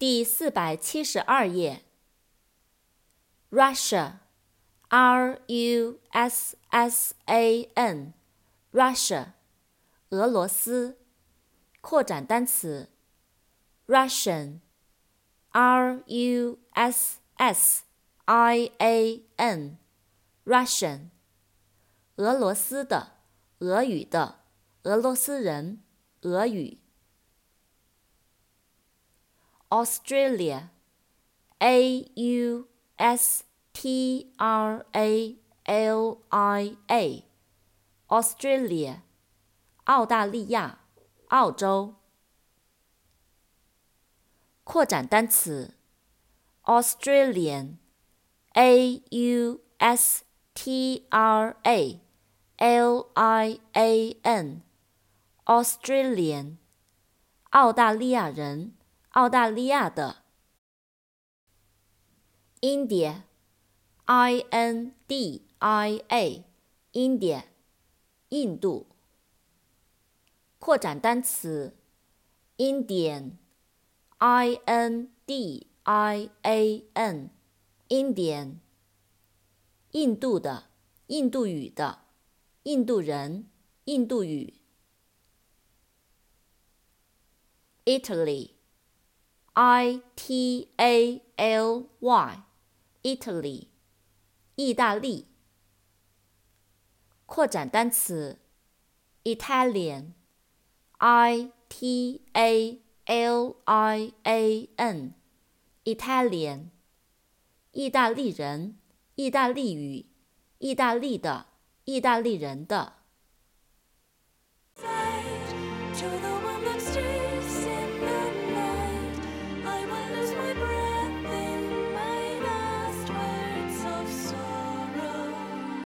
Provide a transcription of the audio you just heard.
第四百七十二页。Russia，R U S S A N，Russia，俄罗斯。扩展单词，Russian，R U S S I A N，Russian，俄罗斯的，俄语的，俄罗斯人，俄语。Australia，A U S T R A L I A，Australia，澳大利亚，澳洲。扩展单词，Australian，A U S T R A L I A N，Australian，澳大利亚人。澳大利亚的，India，I N D I A，India，印度。扩展单词，Indian，I N D I A N，Indian，印度的，印度语的，印度人，印度语。Italy。I T A L Y，Italy，意大利。扩展单词，Italian，I T A L I A N，Italian，意大利人，意大利语，意大利的，意大利人的。